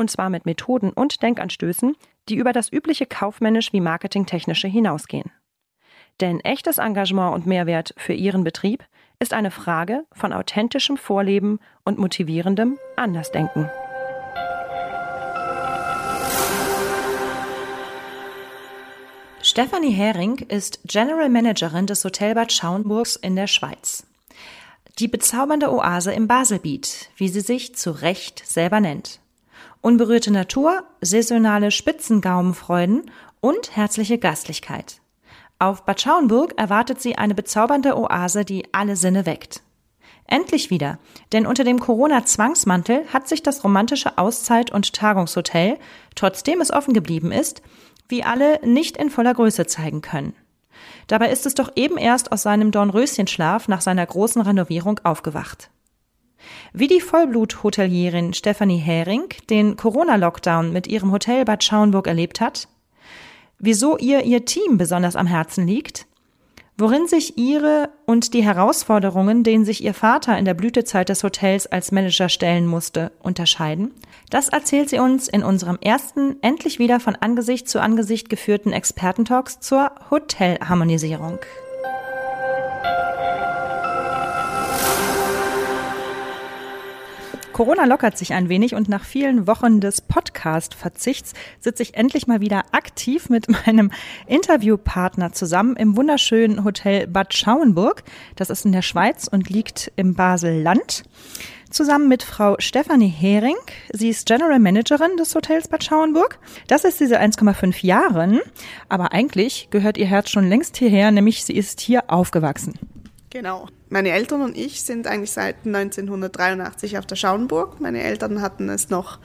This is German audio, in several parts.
und zwar mit Methoden und Denkanstößen, die über das übliche kaufmännisch wie marketingtechnische hinausgehen. Denn echtes Engagement und Mehrwert für Ihren Betrieb ist eine Frage von authentischem Vorleben und motivierendem Andersdenken. Stephanie Hering ist General Managerin des Hotelbad Schauenburgs in der Schweiz. Die bezaubernde Oase im Baselbiet, wie sie sich zu Recht selber nennt. Unberührte Natur, saisonale Spitzengaumenfreuden und herzliche Gastlichkeit. Auf Bad Schauenburg erwartet sie eine bezaubernde Oase, die alle Sinne weckt. Endlich wieder, denn unter dem Corona-Zwangsmantel hat sich das romantische Auszeit- und Tagungshotel, trotzdem es offen geblieben ist, wie alle nicht in voller Größe zeigen können. Dabei ist es doch eben erst aus seinem Dornröschenschlaf nach seiner großen Renovierung aufgewacht. Wie die Vollblut-Hotelierin Stephanie Hering den Corona-Lockdown mit ihrem Hotel Bad Schauenburg erlebt hat, wieso ihr ihr Team besonders am Herzen liegt, worin sich ihre und die Herausforderungen, denen sich ihr Vater in der Blütezeit des Hotels als Manager stellen musste, unterscheiden, das erzählt sie uns in unserem ersten, endlich wieder von Angesicht zu Angesicht geführten Expertentalks zur Hotelharmonisierung. Corona lockert sich ein wenig und nach vielen Wochen des Podcast-Verzichts sitze ich endlich mal wieder aktiv mit meinem Interviewpartner zusammen im wunderschönen Hotel Bad Schauenburg. Das ist in der Schweiz und liegt im Basel-Land. Zusammen mit Frau Stefanie Hering. Sie ist General Managerin des Hotels Bad Schauenburg. Das ist diese 1,5 Jahren. Aber eigentlich gehört ihr Herz schon längst hierher, nämlich sie ist hier aufgewachsen. Genau. Meine Eltern und ich sind eigentlich seit 1983 auf der Schauenburg. Meine Eltern hatten es noch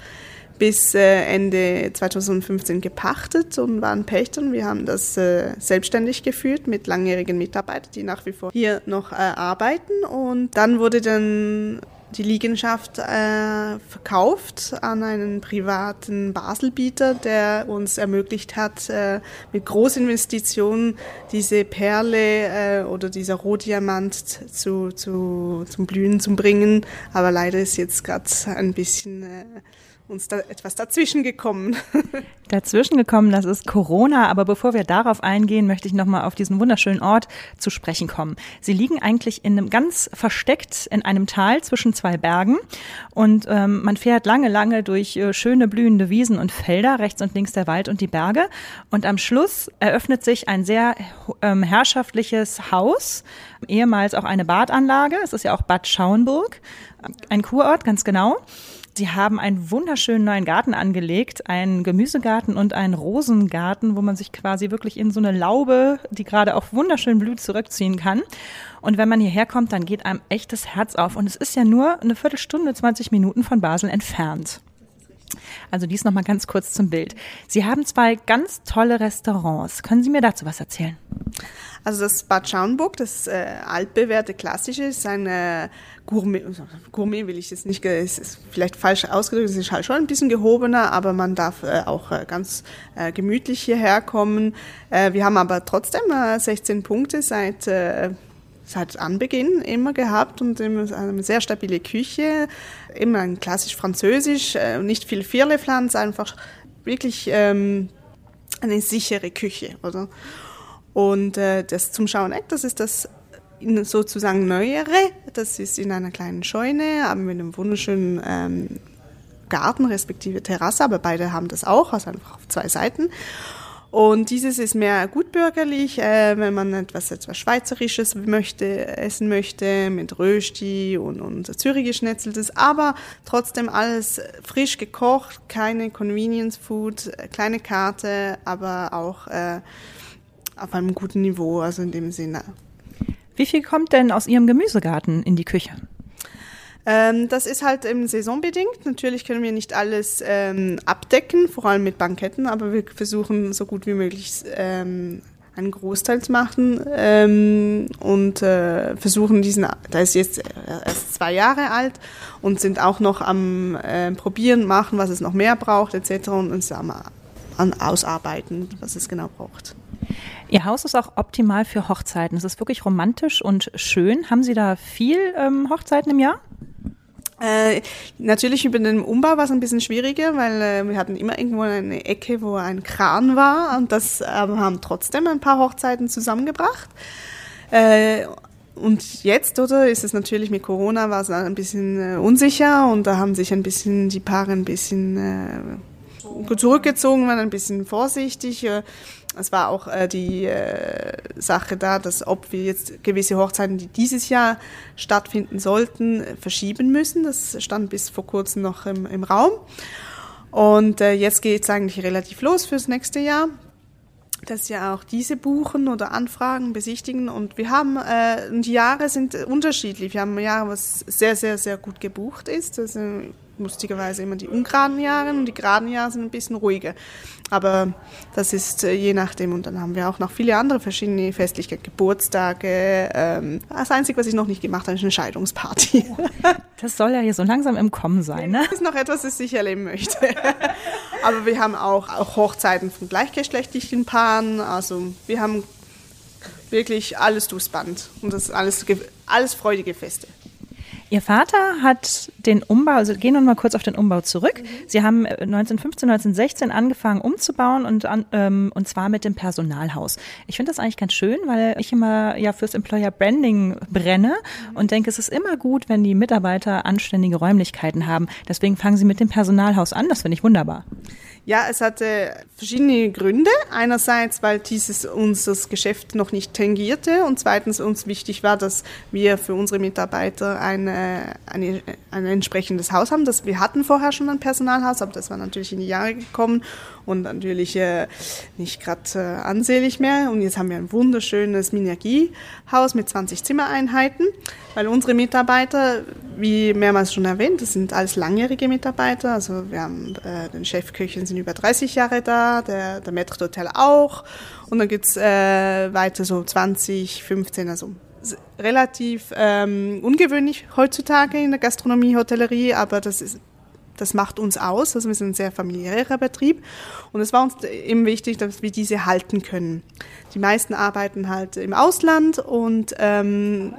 bis äh, Ende 2015 gepachtet und waren Pächtern. Wir haben das äh, selbstständig geführt mit langjährigen Mitarbeitern, die nach wie vor hier noch äh, arbeiten. Und dann wurde dann die Liegenschaft äh, verkauft an einen privaten Baselbieter, der uns ermöglicht hat, äh, mit Großinvestitionen diese Perle äh, oder dieser Rohdiamant zu, zu, zum Blühen zu bringen. Aber leider ist jetzt gerade ein bisschen äh, uns da etwas dazwischen gekommen. Dazwischen gekommen, das ist Corona. Aber bevor wir darauf eingehen, möchte ich nochmal auf diesen wunderschönen Ort zu sprechen kommen. Sie liegen eigentlich in einem ganz versteckt in einem Tal zwischen zwei Bergen. Und ähm, man fährt lange, lange durch äh, schöne blühende Wiesen und Felder, rechts und links der Wald und die Berge. Und am Schluss eröffnet sich ein sehr ähm, herrschaftliches Haus, ehemals auch eine Badanlage. Es ist ja auch Bad Schauenburg, ein Kurort, ganz genau. Sie haben einen wunderschönen neuen Garten angelegt, einen Gemüsegarten und einen Rosengarten, wo man sich quasi wirklich in so eine Laube, die gerade auch wunderschön blüht, zurückziehen kann. Und wenn man hierher kommt, dann geht einem echtes Herz auf. Und es ist ja nur eine Viertelstunde, 20 Minuten von Basel entfernt. Also dies noch mal ganz kurz zum Bild. Sie haben zwei ganz tolle Restaurants. Können Sie mir dazu was erzählen? Also das Bad Schauenburg, das äh, altbewährte klassische, ist ein äh, Gourmet, Gourmet will ich jetzt nicht, es ist vielleicht falsch ausgedrückt, es ist halt schon ein bisschen gehobener, aber man darf äh, auch äh, ganz äh, gemütlich hierher kommen. Äh, wir haben aber trotzdem äh, 16 Punkte seit äh, seit Anbeginn immer gehabt und immer eine sehr stabile Küche, immer ein klassisch französisch, äh, nicht viel Firlefanz, einfach wirklich ähm, eine sichere Küche, oder? Und äh, das zum Schaueneck, das ist das sozusagen Neuere. Das ist in einer kleinen Scheune, haben wir einen wunderschönen ähm, Garten respektive Terrasse, aber beide haben das auch, also einfach auf zwei Seiten. Und dieses ist mehr gutbürgerlich, äh, wenn man etwas, etwas Schweizerisches möchte, essen möchte, mit Rösti und, und Zürich geschnetzeltes, aber trotzdem alles frisch gekocht, keine Convenience Food, kleine Karte, aber auch äh, auf einem guten Niveau, also in dem Sinne. Wie viel kommt denn aus Ihrem Gemüsegarten in die Küche? Ähm, das ist halt eben saisonbedingt. Natürlich können wir nicht alles ähm, abdecken, vor allem mit Banketten, aber wir versuchen so gut wie möglich ähm, einen Großteil zu machen ähm, und äh, versuchen diesen, da ist jetzt erst zwei Jahre alt und sind auch noch am äh, Probieren, machen, was es noch mehr braucht etc. und uns am, an Ausarbeiten, was es genau braucht. Ihr Haus ist auch optimal für Hochzeiten. Es ist wirklich romantisch und schön. Haben Sie da viel ähm, Hochzeiten im Jahr? Äh, natürlich über den Umbau war es ein bisschen schwieriger, weil äh, wir hatten immer irgendwo eine Ecke, wo ein Kran war und das äh, haben trotzdem ein paar Hochzeiten zusammengebracht. Äh, und jetzt, oder, ist es natürlich mit Corona war es ein bisschen äh, unsicher und da haben sich ein bisschen die Paare ein bisschen zurückgezogen, waren ein bisschen vorsichtig. Es war auch äh, die äh, Sache da, dass ob wir jetzt gewisse Hochzeiten, die dieses Jahr stattfinden sollten, verschieben müssen. Das stand bis vor kurzem noch im, im Raum. Und äh, jetzt geht es eigentlich relativ los fürs nächste Jahr dass ja auch diese buchen oder anfragen, besichtigen. Und wir haben, äh, die Jahre sind unterschiedlich. Wir haben Jahre, was sehr, sehr, sehr gut gebucht ist. Also lustigerweise immer die ungeraden Jahre und die geraden Jahre sind ein bisschen ruhiger. Aber das ist äh, je nachdem. Und dann haben wir auch noch viele andere verschiedene Festlichkeiten, Geburtstage. Ähm, das Einzige, was ich noch nicht gemacht habe, ist eine Scheidungsparty. Das soll ja hier so langsam im Kommen sein, ne? Das ist noch etwas, das ich erleben möchte. Aber wir haben auch, auch Hochzeiten von gleichgeschlechtlichen Paaren. Also wir haben wirklich alles durchs Band. Und das ist alles, alles freudige Feste. Ihr Vater hat den Umbau, also gehen wir mal kurz auf den Umbau zurück. Mhm. Sie haben 1915, äh, 1916 angefangen umzubauen und, ähm, und zwar mit dem Personalhaus. Ich finde das eigentlich ganz schön, weil ich immer ja fürs Employer Branding brenne mhm. und denke, es ist immer gut, wenn die Mitarbeiter anständige Räumlichkeiten haben. Deswegen fangen Sie mit dem Personalhaus an. Das finde ich wunderbar. Ja, es hatte verschiedene Gründe. Einerseits, weil dieses uns das Geschäft noch nicht tangierte und zweitens uns wichtig war, dass wir für unsere Mitarbeiter eine, eine, ein entsprechendes Haus haben. Das, wir hatten vorher schon ein Personalhaus, aber das war natürlich in die Jahre gekommen und natürlich äh, nicht gerade äh, ansehlich mehr. Und jetzt haben wir ein wunderschönes Minergiehaus mit 20 Zimmereinheiten, weil unsere Mitarbeiter, wie mehrmals schon erwähnt, das sind alles langjährige Mitarbeiter. Also wir haben äh, den Chefköchin sind über 30 Jahre da, der, der Maître d'Hotel auch. Und dann gibt's äh, weiter so 20, 15, also relativ ähm, ungewöhnlich heutzutage in der Gastronomie, Hotellerie, aber das ist das macht uns aus. Also wir sind ein sehr familiärer Betrieb und es war uns eben wichtig, dass wir diese halten können. Die meisten arbeiten halt im Ausland und ähm,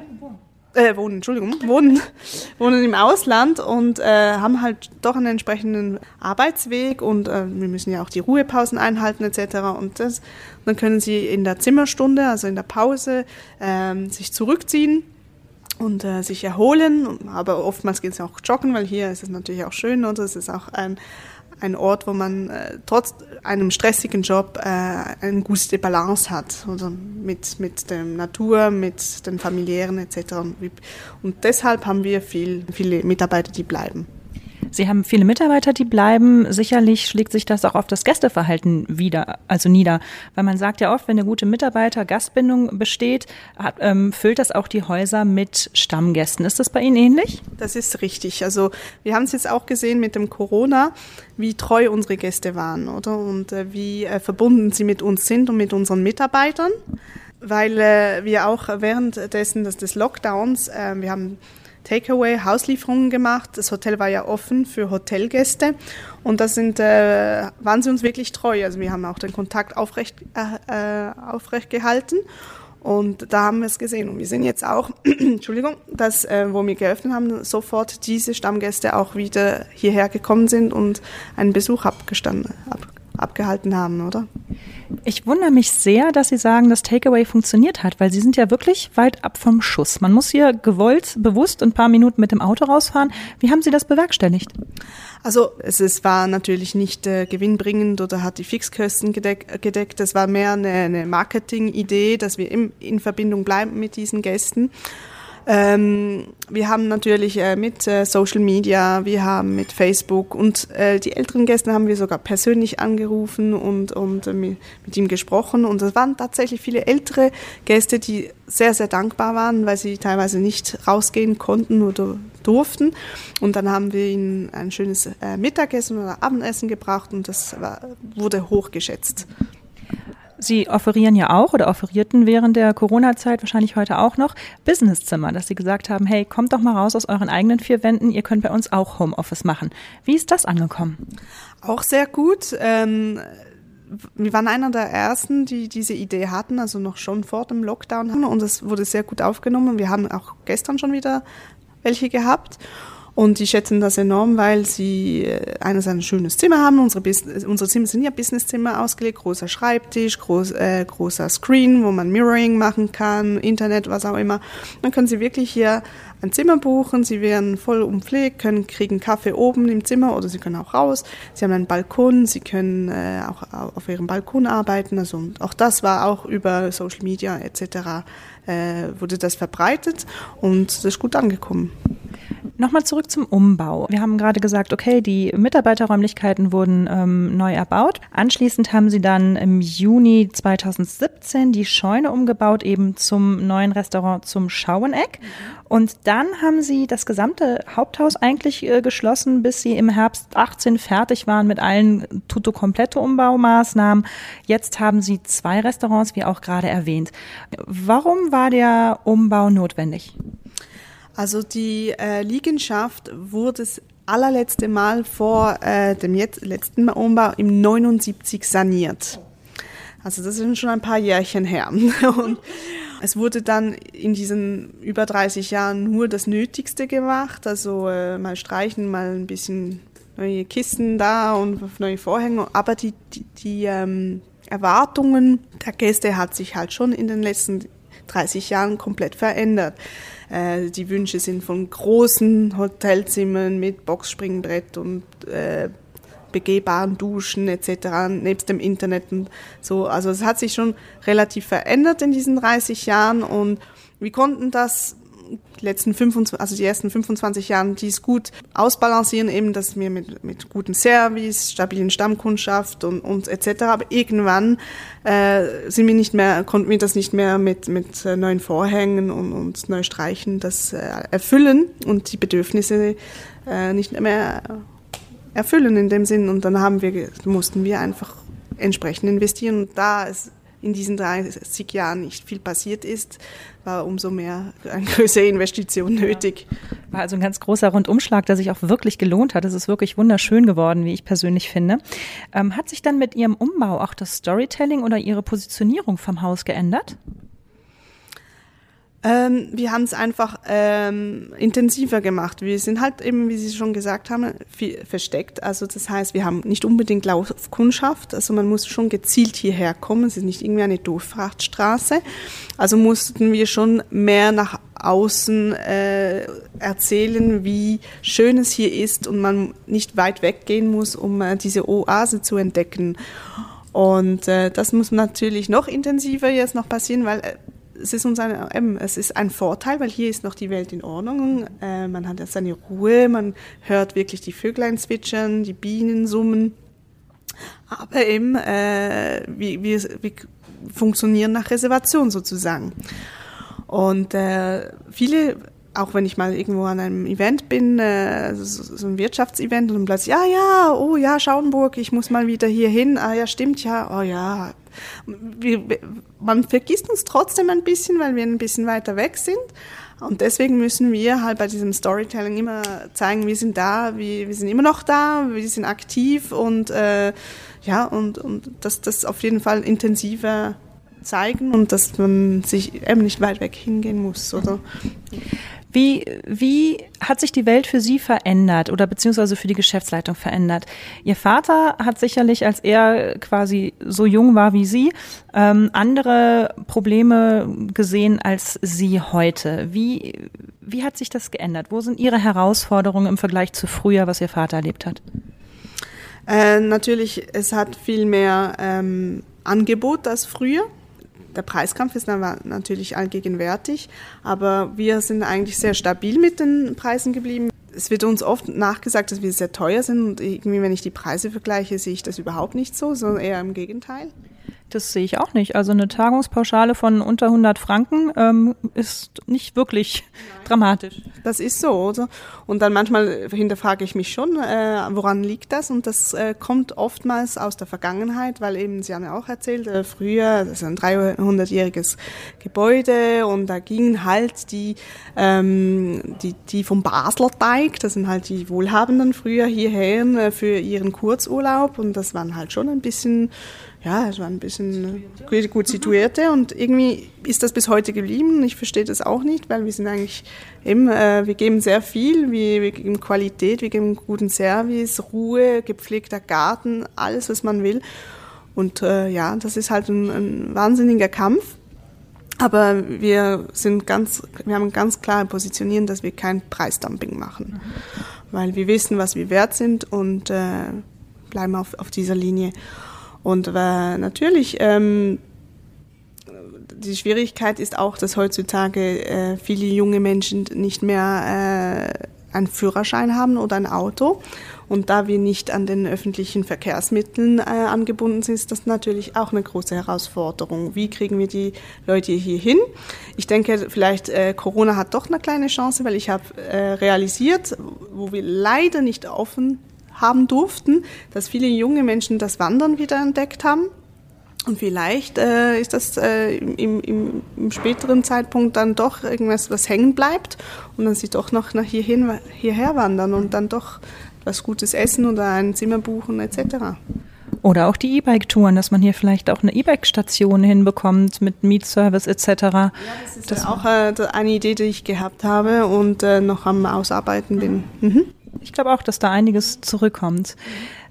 äh, wohnen, Entschuldigung, wohnen, wohnen im Ausland und äh, haben halt doch einen entsprechenden Arbeitsweg und äh, wir müssen ja auch die Ruhepausen einhalten etc. Und das, dann können sie in der Zimmerstunde, also in der Pause, äh, sich zurückziehen und äh, sich erholen. Aber oftmals geht es auch joggen, weil hier ist es natürlich auch schön und es ist auch ein, ein Ort, wo man äh, trotz einem stressigen Job äh, eine gute Balance hat. Also mit, mit der Natur, mit den familiären etc. Und, deshalb haben wir viel, viele Mitarbeiter, die bleiben. Sie haben viele Mitarbeiter, die bleiben. Sicherlich schlägt sich das auch auf das Gästeverhalten wieder, also nieder. Weil man sagt ja oft, wenn eine gute Mitarbeiter-Gastbindung besteht, hat, ähm, füllt das auch die Häuser mit Stammgästen. Ist das bei Ihnen ähnlich? Das ist richtig. Also wir haben es jetzt auch gesehen mit dem Corona, wie treu unsere Gäste waren, oder? Und äh, wie äh, verbunden sie mit uns sind und mit unseren Mitarbeitern. Weil äh, wir auch währenddessen des, des Lockdowns, äh, wir haben Takeaway, Hauslieferungen gemacht. Das Hotel war ja offen für Hotelgäste und da sind, äh, waren sie uns wirklich treu. Also wir haben auch den Kontakt aufrecht, äh, äh aufrecht gehalten und da haben wir es gesehen. Und wir sehen jetzt auch, Entschuldigung, dass, äh, wo wir geöffnet haben, sofort diese Stammgäste auch wieder hierher gekommen sind und einen Besuch abgestanden, ab, abgehalten haben, oder? Ich wundere mich sehr, dass Sie sagen, dass Takeaway funktioniert hat, weil Sie sind ja wirklich weit ab vom Schuss. Man muss hier gewollt, bewusst ein paar Minuten mit dem Auto rausfahren. Wie haben Sie das bewerkstelligt? Also es, es war natürlich nicht äh, gewinnbringend oder hat die Fixkosten gedeck, gedeckt. Es war mehr eine, eine Marketing-Idee, dass wir im, in Verbindung bleiben mit diesen Gästen. Ähm, wir haben natürlich äh, mit äh, Social Media, wir haben mit Facebook und äh, die älteren Gäste haben wir sogar persönlich angerufen und, und äh, mit, mit ihm gesprochen. Und es waren tatsächlich viele ältere Gäste, die sehr, sehr dankbar waren, weil sie teilweise nicht rausgehen konnten oder durften. Und dann haben wir ihnen ein schönes äh, Mittagessen oder Abendessen gebracht und das war, wurde hochgeschätzt. Sie offerieren ja auch oder offerierten während der Corona-Zeit wahrscheinlich heute auch noch Businesszimmer, dass Sie gesagt haben, hey, kommt doch mal raus aus euren eigenen vier Wänden, ihr könnt bei uns auch Homeoffice machen. Wie ist das angekommen? Auch sehr gut. Ähm wir waren einer der ersten, die diese Idee hatten, also noch schon vor dem Lockdown. Und es wurde sehr gut aufgenommen. Wir haben auch gestern schon wieder welche gehabt. Und die schätzen das enorm, weil sie äh, eines ein schönes Zimmer haben. Unsere, unsere Zimmer sind ja Businesszimmer ausgelegt, großer Schreibtisch, groß, äh, großer Screen, wo man Mirroring machen kann, Internet, was auch immer. Dann können sie wirklich hier ein Zimmer buchen, sie werden voll umpflegt, können kriegen Kaffee oben im Zimmer oder sie können auch raus. Sie haben einen Balkon, sie können äh, auch auf ihrem Balkon arbeiten. Also auch das war auch über Social Media etc. Äh, wurde das verbreitet und das ist gut angekommen. Nochmal zurück zum Umbau. Wir haben gerade gesagt, okay, die Mitarbeiterräumlichkeiten wurden ähm, neu erbaut. Anschließend haben Sie dann im Juni 2017 die Scheune umgebaut, eben zum neuen Restaurant zum Schaueneck. Und dann haben Sie das gesamte Haupthaus eigentlich äh, geschlossen, bis Sie im Herbst 18 fertig waren mit allen tutto komplette Umbaumaßnahmen. Jetzt haben Sie zwei Restaurants, wie auch gerade erwähnt. Warum war der Umbau notwendig? Also die äh, Liegenschaft wurde das allerletzte Mal vor äh, dem jetzt, letzten Umbau im 79 saniert. Also das sind schon ein paar Jährchen her. Und es wurde dann in diesen über 30 Jahren nur das Nötigste gemacht, also äh, mal streichen, mal ein bisschen neue Kissen da und neue Vorhänge. Aber die, die, die ähm, Erwartungen der Gäste hat sich halt schon in den letzten 30 Jahren komplett verändert. Äh, die Wünsche sind von großen Hotelzimmern mit Boxspringbrett und äh, begehbaren Duschen etc. nebst dem Internet und so. Also es hat sich schon relativ verändert in diesen 30 Jahren und wir konnten das letzten 25, also die ersten 25 Jahren, die es gut ausbalancieren, eben, dass wir mit, mit gutem Service, stabilen Stammkundschaft und, und etc. Aber irgendwann äh, sind wir nicht mehr, konnten wir das nicht mehr mit, mit äh, neuen Vorhängen und, und neu streichen, das äh, erfüllen und die Bedürfnisse äh, nicht mehr erfüllen in dem Sinn. Und dann haben wir, mussten wir einfach entsprechend investieren. Und da es in diesen 30 Jahren nicht viel passiert ist, war umso mehr eine größere Investition nötig. War also ein ganz großer Rundumschlag, der sich auch wirklich gelohnt hat. Es ist wirklich wunderschön geworden, wie ich persönlich finde. Ähm, hat sich dann mit Ihrem Umbau auch das Storytelling oder Ihre Positionierung vom Haus geändert? Ähm, wir haben es einfach ähm, intensiver gemacht. Wir sind halt eben, wie Sie schon gesagt haben, versteckt. Also das heißt, wir haben nicht unbedingt Laufkundschaft. Also man muss schon gezielt hierher kommen. Es ist nicht irgendwie eine Durchfahrtsstraße. Also mussten wir schon mehr nach außen äh, erzählen, wie schön es hier ist und man nicht weit weggehen muss, um äh, diese Oase zu entdecken. Und äh, das muss natürlich noch intensiver jetzt noch passieren, weil äh, es ist uns ein, eben, es ist ein Vorteil, weil hier ist noch die Welt in Ordnung. Äh, man hat seine Ruhe, man hört wirklich die Vöglein zwitschern, die Bienen summen. Aber eben, äh, wir, wir, wir funktionieren nach Reservation sozusagen. Und äh, viele auch wenn ich mal irgendwo an einem Event bin, äh, so, so ein Wirtschaftsevent und dann plötzlich, ja, ja, oh ja, Schauenburg, ich muss mal wieder hier hin, ah ja, stimmt, ja, oh ja. Wir, man vergisst uns trotzdem ein bisschen, weil wir ein bisschen weiter weg sind. Und deswegen müssen wir halt bei diesem Storytelling immer zeigen, wir sind da, wir, wir sind immer noch da, wir sind aktiv und äh, ja, und, und dass das auf jeden Fall intensiver zeigen und dass man sich eben nicht weit weg hingehen muss, oder? Wie, wie hat sich die Welt für Sie verändert oder beziehungsweise für die Geschäftsleitung verändert? Ihr Vater hat sicherlich, als er quasi so jung war wie Sie, ähm, andere Probleme gesehen als Sie heute. Wie, wie hat sich das geändert? Wo sind Ihre Herausforderungen im Vergleich zu früher, was Ihr Vater erlebt hat? Äh, natürlich, es hat viel mehr ähm, Angebot als früher. Der Preiskampf ist natürlich allgegenwärtig, aber wir sind eigentlich sehr stabil mit den Preisen geblieben. Es wird uns oft nachgesagt, dass wir sehr teuer sind und irgendwie, wenn ich die Preise vergleiche, sehe ich das überhaupt nicht so, sondern eher im Gegenteil. Das sehe ich auch nicht. Also eine Tagungspauschale von unter 100 Franken ähm, ist nicht wirklich Nein. dramatisch. Das ist so, oder? Und dann manchmal hinterfrage ich mich schon, äh, woran liegt das? Und das äh, kommt oftmals aus der Vergangenheit, weil eben, Sie haben ja auch erzählt, äh, früher, das ist ein 300-jähriges Gebäude und da gingen halt die, ähm, die, die vom Basler Teig, das sind halt die Wohlhabenden früher hierher äh, für ihren Kurzurlaub und das waren halt schon ein bisschen ja, es war ein bisschen gut, gut situierte und irgendwie ist das bis heute geblieben. Ich verstehe das auch nicht, weil wir sind eigentlich eben, äh, wir geben sehr viel, wir, wir geben Qualität, wir geben guten Service, Ruhe, gepflegter Garten, alles, was man will. Und äh, ja, das ist halt ein, ein wahnsinniger Kampf. Aber wir sind ganz, wir haben ganz klar positionieren, dass wir kein Preisdumping machen, mhm. weil wir wissen, was wir wert sind und äh, bleiben auf, auf dieser Linie. Und äh, natürlich, ähm, die Schwierigkeit ist auch, dass heutzutage äh, viele junge Menschen nicht mehr äh, einen Führerschein haben oder ein Auto. Und da wir nicht an den öffentlichen Verkehrsmitteln äh, angebunden sind, ist das natürlich auch eine große Herausforderung. Wie kriegen wir die Leute hier hin? Ich denke, vielleicht äh, Corona hat doch eine kleine Chance, weil ich habe äh, realisiert, wo wir leider nicht offen haben durften, dass viele junge Menschen das Wandern wieder entdeckt haben. Und vielleicht äh, ist das äh, im, im, im, späteren Zeitpunkt dann doch irgendwas, was hängen bleibt und dann sie doch noch nach hierhin, hierher wandern und dann doch was Gutes essen oder ein Zimmer buchen etc. Oder auch die E-Bike-Touren, dass man hier vielleicht auch eine E-Bike-Station hinbekommt mit Mietservice etc. Ja, das ist das auch äh, eine Idee, die ich gehabt habe und äh, noch am Ausarbeiten bin. Mhm. Ich glaube auch, dass da einiges zurückkommt.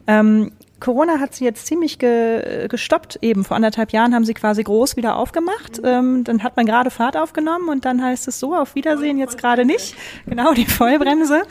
Ähm, Corona hat sie jetzt ziemlich ge gestoppt. Eben vor anderthalb Jahren haben sie quasi groß wieder aufgemacht. Ähm, dann hat man gerade Fahrt aufgenommen und dann heißt es so, auf Wiedersehen jetzt gerade nicht. Genau, die Vollbremse.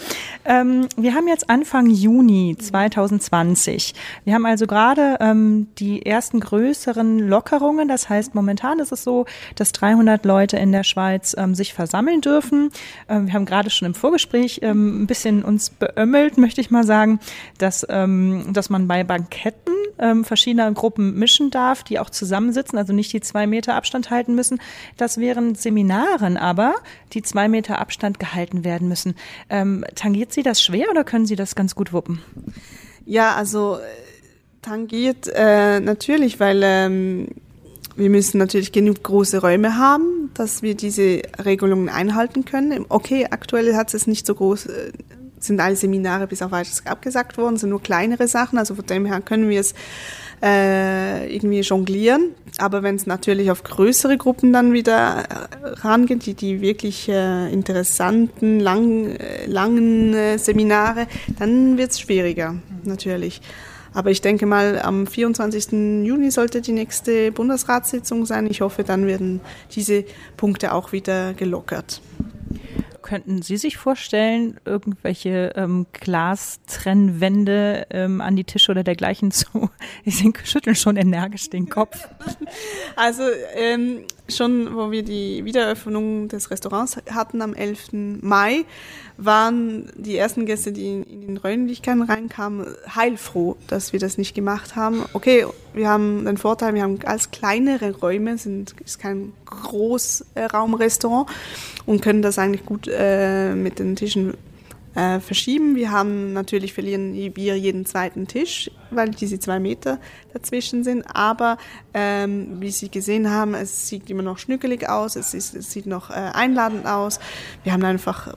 Ähm, wir haben jetzt Anfang Juni 2020. Wir haben also gerade ähm, die ersten größeren Lockerungen. Das heißt, momentan ist es so, dass 300 Leute in der Schweiz ähm, sich versammeln dürfen. Ähm, wir haben gerade schon im Vorgespräch ähm, ein bisschen uns beömmelt, möchte ich mal sagen, dass, dass man bei Banketten ähm, verschiedener Gruppen mischen darf, die auch zusammensitzen, also nicht die zwei Meter Abstand halten müssen. Das wären Seminaren aber, die zwei Meter Abstand gehalten werden müssen. Ähm, tangiert Sie das schwer oder können Sie das ganz gut wuppen? Ja, also äh, tangiert äh, natürlich, weil ähm, wir müssen natürlich genug große Räume haben, dass wir diese Regelungen einhalten können. Okay, aktuell hat es nicht so groß, äh, sind alle Seminare bis auf weiteres abgesagt worden, sind nur kleinere Sachen, also von dem her können wir es äh, irgendwie jonglieren. Aber wenn es natürlich auf größere Gruppen dann wieder äh, rangeht, die, die wirklich äh, interessanten, lang, äh, langen äh, Seminare, dann wird es schwieriger, natürlich. Aber ich denke mal, am 24. Juni sollte die nächste Bundesratssitzung sein. Ich hoffe, dann werden diese Punkte auch wieder gelockert. Könnten Sie sich vorstellen, irgendwelche ähm, Glastrennwände ähm, an die Tische oder dergleichen zu? Sie schütteln schon energisch den Kopf. Also ähm, schon, wo wir die Wiedereröffnung des Restaurants hatten am 11. Mai, waren die ersten Gäste, die in den Räumlichkeiten reinkamen, heilfroh, dass wir das nicht gemacht haben. Okay, wir haben den Vorteil, wir haben als kleinere Räume, sind, ist kein Großraumrestaurant und können das eigentlich gut äh, mit den Tischen äh, verschieben. Wir haben natürlich verlieren wir jeden zweiten Tisch, weil diese zwei Meter dazwischen sind. Aber ähm, wie Sie gesehen haben, es sieht immer noch schnückelig aus, es, ist, es sieht noch äh, einladend aus. Wir haben einfach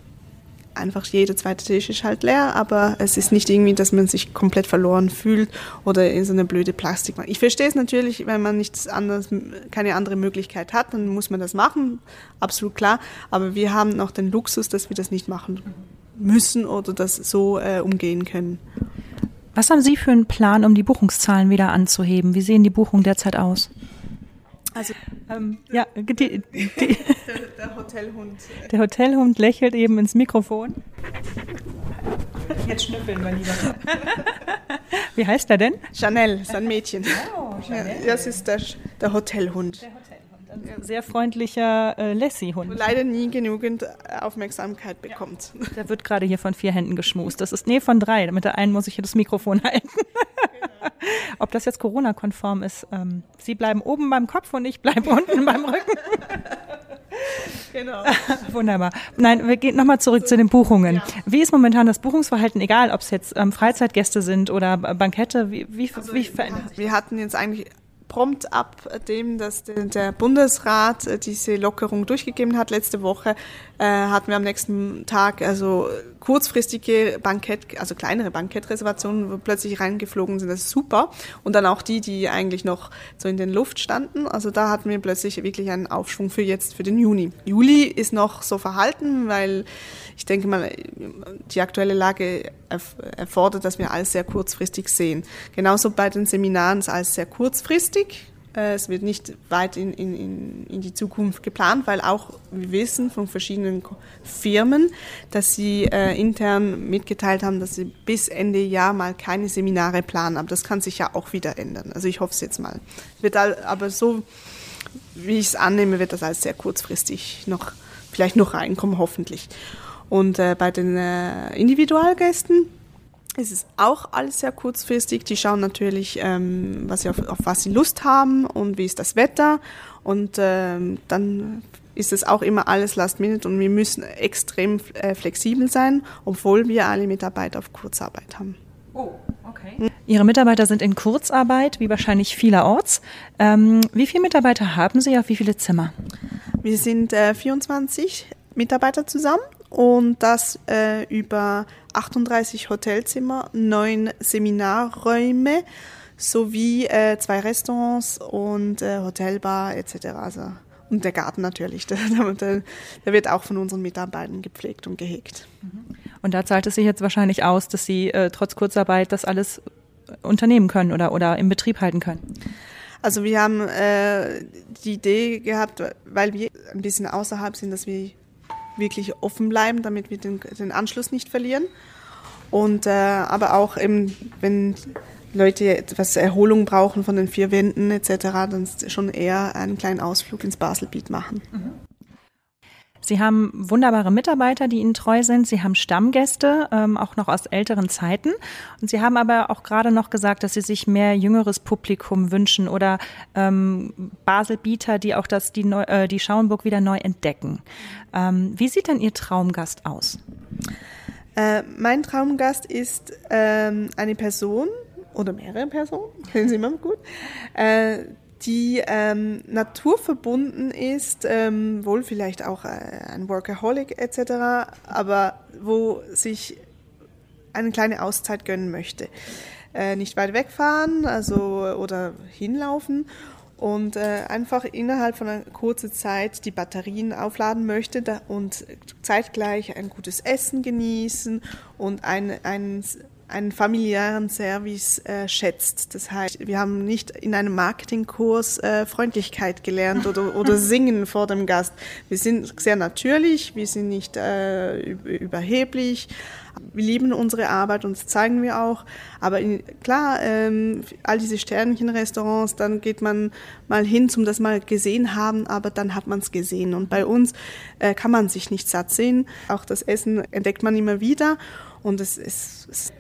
einfach jeder zweite Tisch ist halt leer, aber es ist nicht irgendwie, dass man sich komplett verloren fühlt oder in so eine blöde Plastik. Ich verstehe es natürlich, wenn man nichts anderes, keine andere Möglichkeit hat, dann muss man das machen, absolut klar. Aber wir haben noch den Luxus, dass wir das nicht machen müssen oder das so äh, umgehen können. Was haben Sie für einen Plan, um die Buchungszahlen wieder anzuheben? Wie sehen die Buchungen derzeit aus? Also, ähm, ja, die, die, der, der, Hotelhund. Der Hotelhund lächelt eben ins Mikrofon. Jetzt schnüffeln wir lieber. Wie heißt er denn? Chanel, sein Mädchen. Oh, Chanel. Das ist der, der Hotelhund. Der Hotelhund sehr freundlicher äh, Lassie-Hund. Leider nie genügend Aufmerksamkeit bekommt. Ja. Der wird gerade hier von vier Händen geschmust. Das ist, nee, von drei. Mit der einen muss ich hier das Mikrofon halten. Genau. Ob das jetzt Corona-konform ist, ähm, Sie bleiben oben beim Kopf und ich bleibe unten beim Rücken. Genau. Wunderbar. Nein, wir gehen nochmal zurück so, zu den Buchungen. Ja. Wie ist momentan das Buchungsverhalten, egal ob es jetzt ähm, Freizeitgäste sind oder Bankette, wie, wie, also, wie verändert Wir hatten jetzt eigentlich prompt ab dem, dass der Bundesrat äh, diese Lockerung durchgegeben hat letzte Woche, äh, hatten wir am nächsten Tag also kurzfristige Bankett, also kleinere Bankettreservationen, wo plötzlich reingeflogen sind. Das ist super. Und dann auch die, die eigentlich noch so in den Luft standen. Also da hatten wir plötzlich wirklich einen Aufschwung für jetzt, für den Juni. Juli ist noch so verhalten, weil ich denke mal, die aktuelle Lage erfordert, dass wir alles sehr kurzfristig sehen. Genauso bei den Seminaren ist alles sehr kurzfristig. Äh, es wird nicht weit in, in, in die Zukunft geplant, weil auch wir wissen von verschiedenen Firmen, dass sie äh, intern mitgeteilt haben, dass sie bis Ende Jahr mal keine Seminare planen. Aber das kann sich ja auch wieder ändern. Also ich hoffe es jetzt mal. Wird aber so, wie ich es annehme, wird das alles sehr kurzfristig noch, vielleicht noch reinkommen, hoffentlich. Und äh, bei den äh, Individualgästen ist es auch alles sehr kurzfristig. Die schauen natürlich, ähm, was sie auf, auf was sie Lust haben und wie ist das Wetter. Und ähm, dann ist es auch immer alles Last Minute und wir müssen extrem äh, flexibel sein, obwohl wir alle Mitarbeiter auf Kurzarbeit haben. Oh, okay. Ihre Mitarbeiter sind in Kurzarbeit, wie wahrscheinlich vielerorts. Ähm, wie viele Mitarbeiter haben Sie auf wie viele Zimmer? Wir sind äh, 24 Mitarbeiter zusammen und das äh, über 38 Hotelzimmer, neun Seminarräume sowie äh, zwei Restaurants und äh, Hotelbar etc. Also, und der Garten natürlich, der, der, der, wird auch von unseren Mitarbeitern gepflegt und gehegt. Mhm. Und da zahlt es sich jetzt wahrscheinlich aus, dass Sie äh, trotz Kurzarbeit das alles unternehmen können oder, oder im Betrieb halten können. Also wir haben äh, die Idee gehabt, weil wir ein bisschen außerhalb sind, dass wir wirklich offen bleiben, damit wir den, den Anschluss nicht verlieren. Und äh, aber auch eben, wenn Leute etwas Erholung brauchen von den vier Wänden etc., dann schon eher einen kleinen Ausflug ins Baselbiet machen. Mhm. Sie haben wunderbare Mitarbeiter, die Ihnen treu sind. Sie haben Stammgäste, ähm, auch noch aus älteren Zeiten. Und Sie haben aber auch gerade noch gesagt, dass Sie sich mehr jüngeres Publikum wünschen oder ähm, Baselbieter, die auch das, die, Neu äh, die Schauenburg wieder neu entdecken. Ähm, wie sieht denn Ihr Traumgast aus? Äh, mein Traumgast ist ähm, eine Person oder mehrere Personen, kennen Sie immer gut, äh, die ähm, naturverbunden ist, ähm, wohl vielleicht auch äh, ein Workaholic etc., aber wo sich eine kleine Auszeit gönnen möchte. Äh, nicht weit wegfahren, also oder hinlaufen und äh, einfach innerhalb von einer kurzen Zeit die Batterien aufladen möchte da, und zeitgleich ein gutes Essen genießen und ein, ein einen familiären Service äh, schätzt. Das heißt, wir haben nicht in einem Marketingkurs äh, Freundlichkeit gelernt oder, oder Singen vor dem Gast. Wir sind sehr natürlich, wir sind nicht äh, überheblich. Wir lieben unsere Arbeit und das zeigen wir auch. Aber in, klar, ähm, all diese Sternchenrestaurants, dann geht man mal hin, zum das mal gesehen haben, aber dann hat man es gesehen. Und bei uns äh, kann man sich nicht satt sehen. Auch das Essen entdeckt man immer wieder. Und es ist, es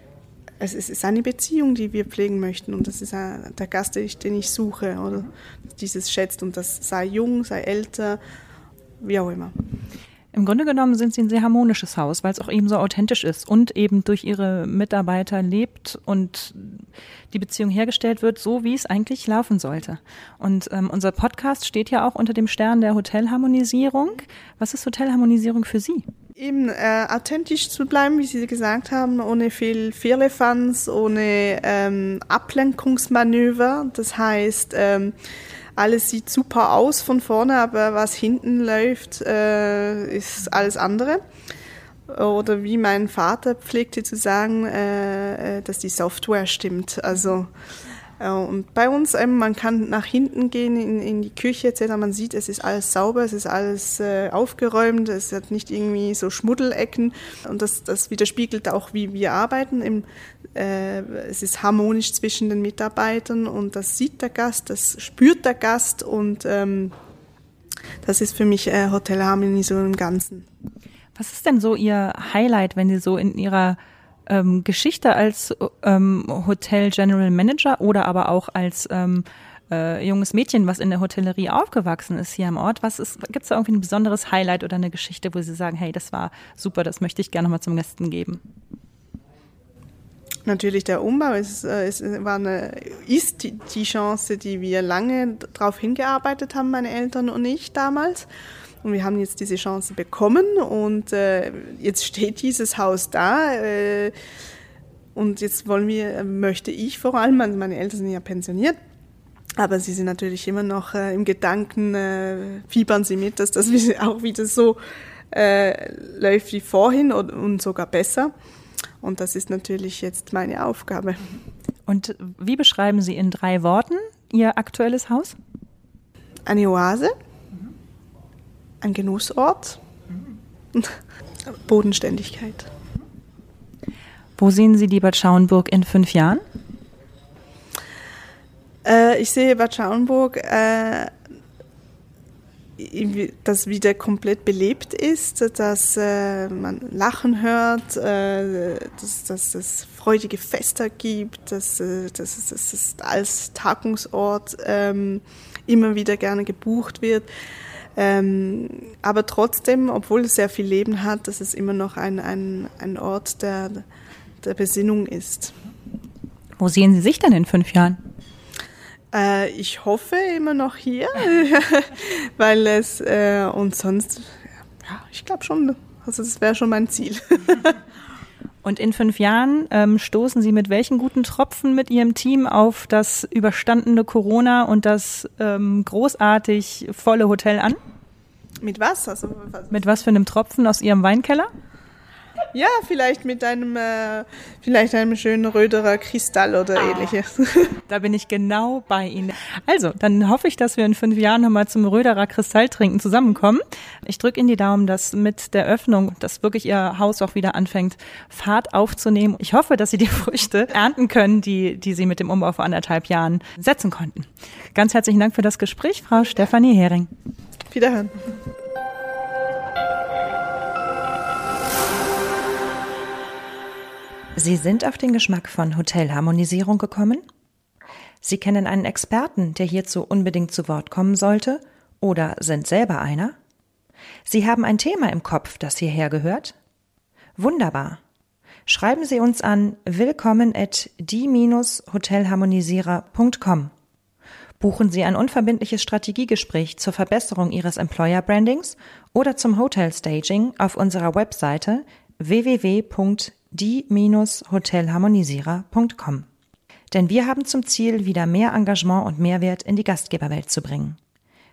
ist eine Beziehung, die wir pflegen möchten und das ist der Gast, den ich suche oder dieses schätzt und das sei jung, sei älter, wie auch immer. Im Grunde genommen sind sie ein sehr harmonisches Haus, weil es auch eben so authentisch ist und eben durch ihre Mitarbeiter lebt und die Beziehung hergestellt wird, so wie es eigentlich laufen sollte. Und ähm, unser Podcast steht ja auch unter dem Stern der Hotelharmonisierung. Was ist Hotelharmonisierung für Sie? Eben äh, authentisch zu bleiben, wie Sie gesagt haben, ohne viel Firlefanz, ohne ähm, Ablenkungsmanöver. Das heißt, ähm, alles sieht super aus von vorne, aber was hinten läuft, äh, ist alles andere. Oder wie mein Vater pflegte zu sagen, äh, äh dass die Software stimmt. Also und bei uns, ähm, man kann nach hinten gehen in, in die Küche etc. Man sieht, es ist alles sauber, es ist alles äh, aufgeräumt, es hat nicht irgendwie so Schmuddelecken. Und das, das widerspiegelt auch, wie wir arbeiten. Im, äh, es ist harmonisch zwischen den Mitarbeitern und das sieht der Gast, das spürt der Gast und ähm, das ist für mich äh, Hotelharmonie so im Ganzen. Was ist denn so Ihr Highlight, wenn Sie so in Ihrer ähm, Geschichte als ähm, Hotel General Manager oder aber auch als ähm, äh, junges Mädchen, was in der Hotellerie aufgewachsen ist hier am Ort. Was ist, gibt es da irgendwie ein besonderes Highlight oder eine Geschichte, wo Sie sagen, hey, das war super, das möchte ich gerne nochmal zum Gästen geben? Natürlich der Umbau es, äh, es war eine, ist die, die Chance, die wir lange darauf hingearbeitet haben, meine Eltern und ich damals. Und wir haben jetzt diese Chance bekommen und äh, jetzt steht dieses Haus da. Äh, und jetzt wollen wir, möchte ich vor allem, also meine Eltern sind ja pensioniert, aber sie sind natürlich immer noch äh, im Gedanken, äh, fiebern sie mit, dass das auch wieder so äh, läuft wie vorhin und, und sogar besser. Und das ist natürlich jetzt meine Aufgabe. Und wie beschreiben Sie in drei Worten Ihr aktuelles Haus? Eine Oase, ein Genussort, mhm. Bodenständigkeit. Wo sehen Sie die Bad Schauenburg in fünf Jahren? Äh, ich sehe Bad Schauenburg, äh, das wieder komplett belebt ist, dass äh, man Lachen hört, äh, dass, dass es freudige Feste gibt, dass, äh, dass, dass es als Tagungsort ähm, immer wieder gerne gebucht wird. Ähm, aber trotzdem, obwohl es sehr viel Leben hat, dass es immer noch ein, ein, ein Ort der, der Besinnung ist. Wo sehen Sie sich denn in fünf Jahren? Äh, ich hoffe immer noch hier, weil es äh, und sonst, ja, ich glaube schon, also das wäre schon mein Ziel. Und in fünf Jahren ähm, stoßen Sie mit welchen guten Tropfen mit Ihrem Team auf das überstandene Corona und das ähm, großartig volle Hotel an? Mit was? Also, was? Mit was für einem Tropfen aus Ihrem Weinkeller? Ja, vielleicht mit einem, äh, vielleicht einem schönen Röderer Kristall oder ah, ähnliches. Da bin ich genau bei Ihnen. Also, dann hoffe ich, dass wir in fünf Jahren nochmal zum Röderer Kristall trinken zusammenkommen. Ich drücke Ihnen die Daumen, dass mit der Öffnung, dass wirklich Ihr Haus auch wieder anfängt, Fahrt aufzunehmen. Ich hoffe, dass Sie die Früchte ernten können, die, die Sie mit dem Umbau vor anderthalb Jahren setzen konnten. Ganz herzlichen Dank für das Gespräch, Frau Stefanie Hering. Wiederhören. Sie sind auf den Geschmack von Hotelharmonisierung gekommen? Sie kennen einen Experten, der hierzu unbedingt zu Wort kommen sollte? Oder sind selber einer? Sie haben ein Thema im Kopf, das hierher gehört? Wunderbar. Schreiben Sie uns an willkommen at die-hotelharmonisierer.com. Buchen Sie ein unverbindliches Strategiegespräch zur Verbesserung Ihres Employer Brandings oder zum Hotel Staging auf unserer Webseite www die-hotelharmonisierer.com. Denn wir haben zum Ziel, wieder mehr Engagement und Mehrwert in die Gastgeberwelt zu bringen.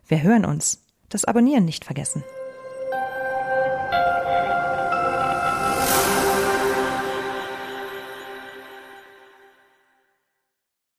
Wir hören uns. Das Abonnieren nicht vergessen.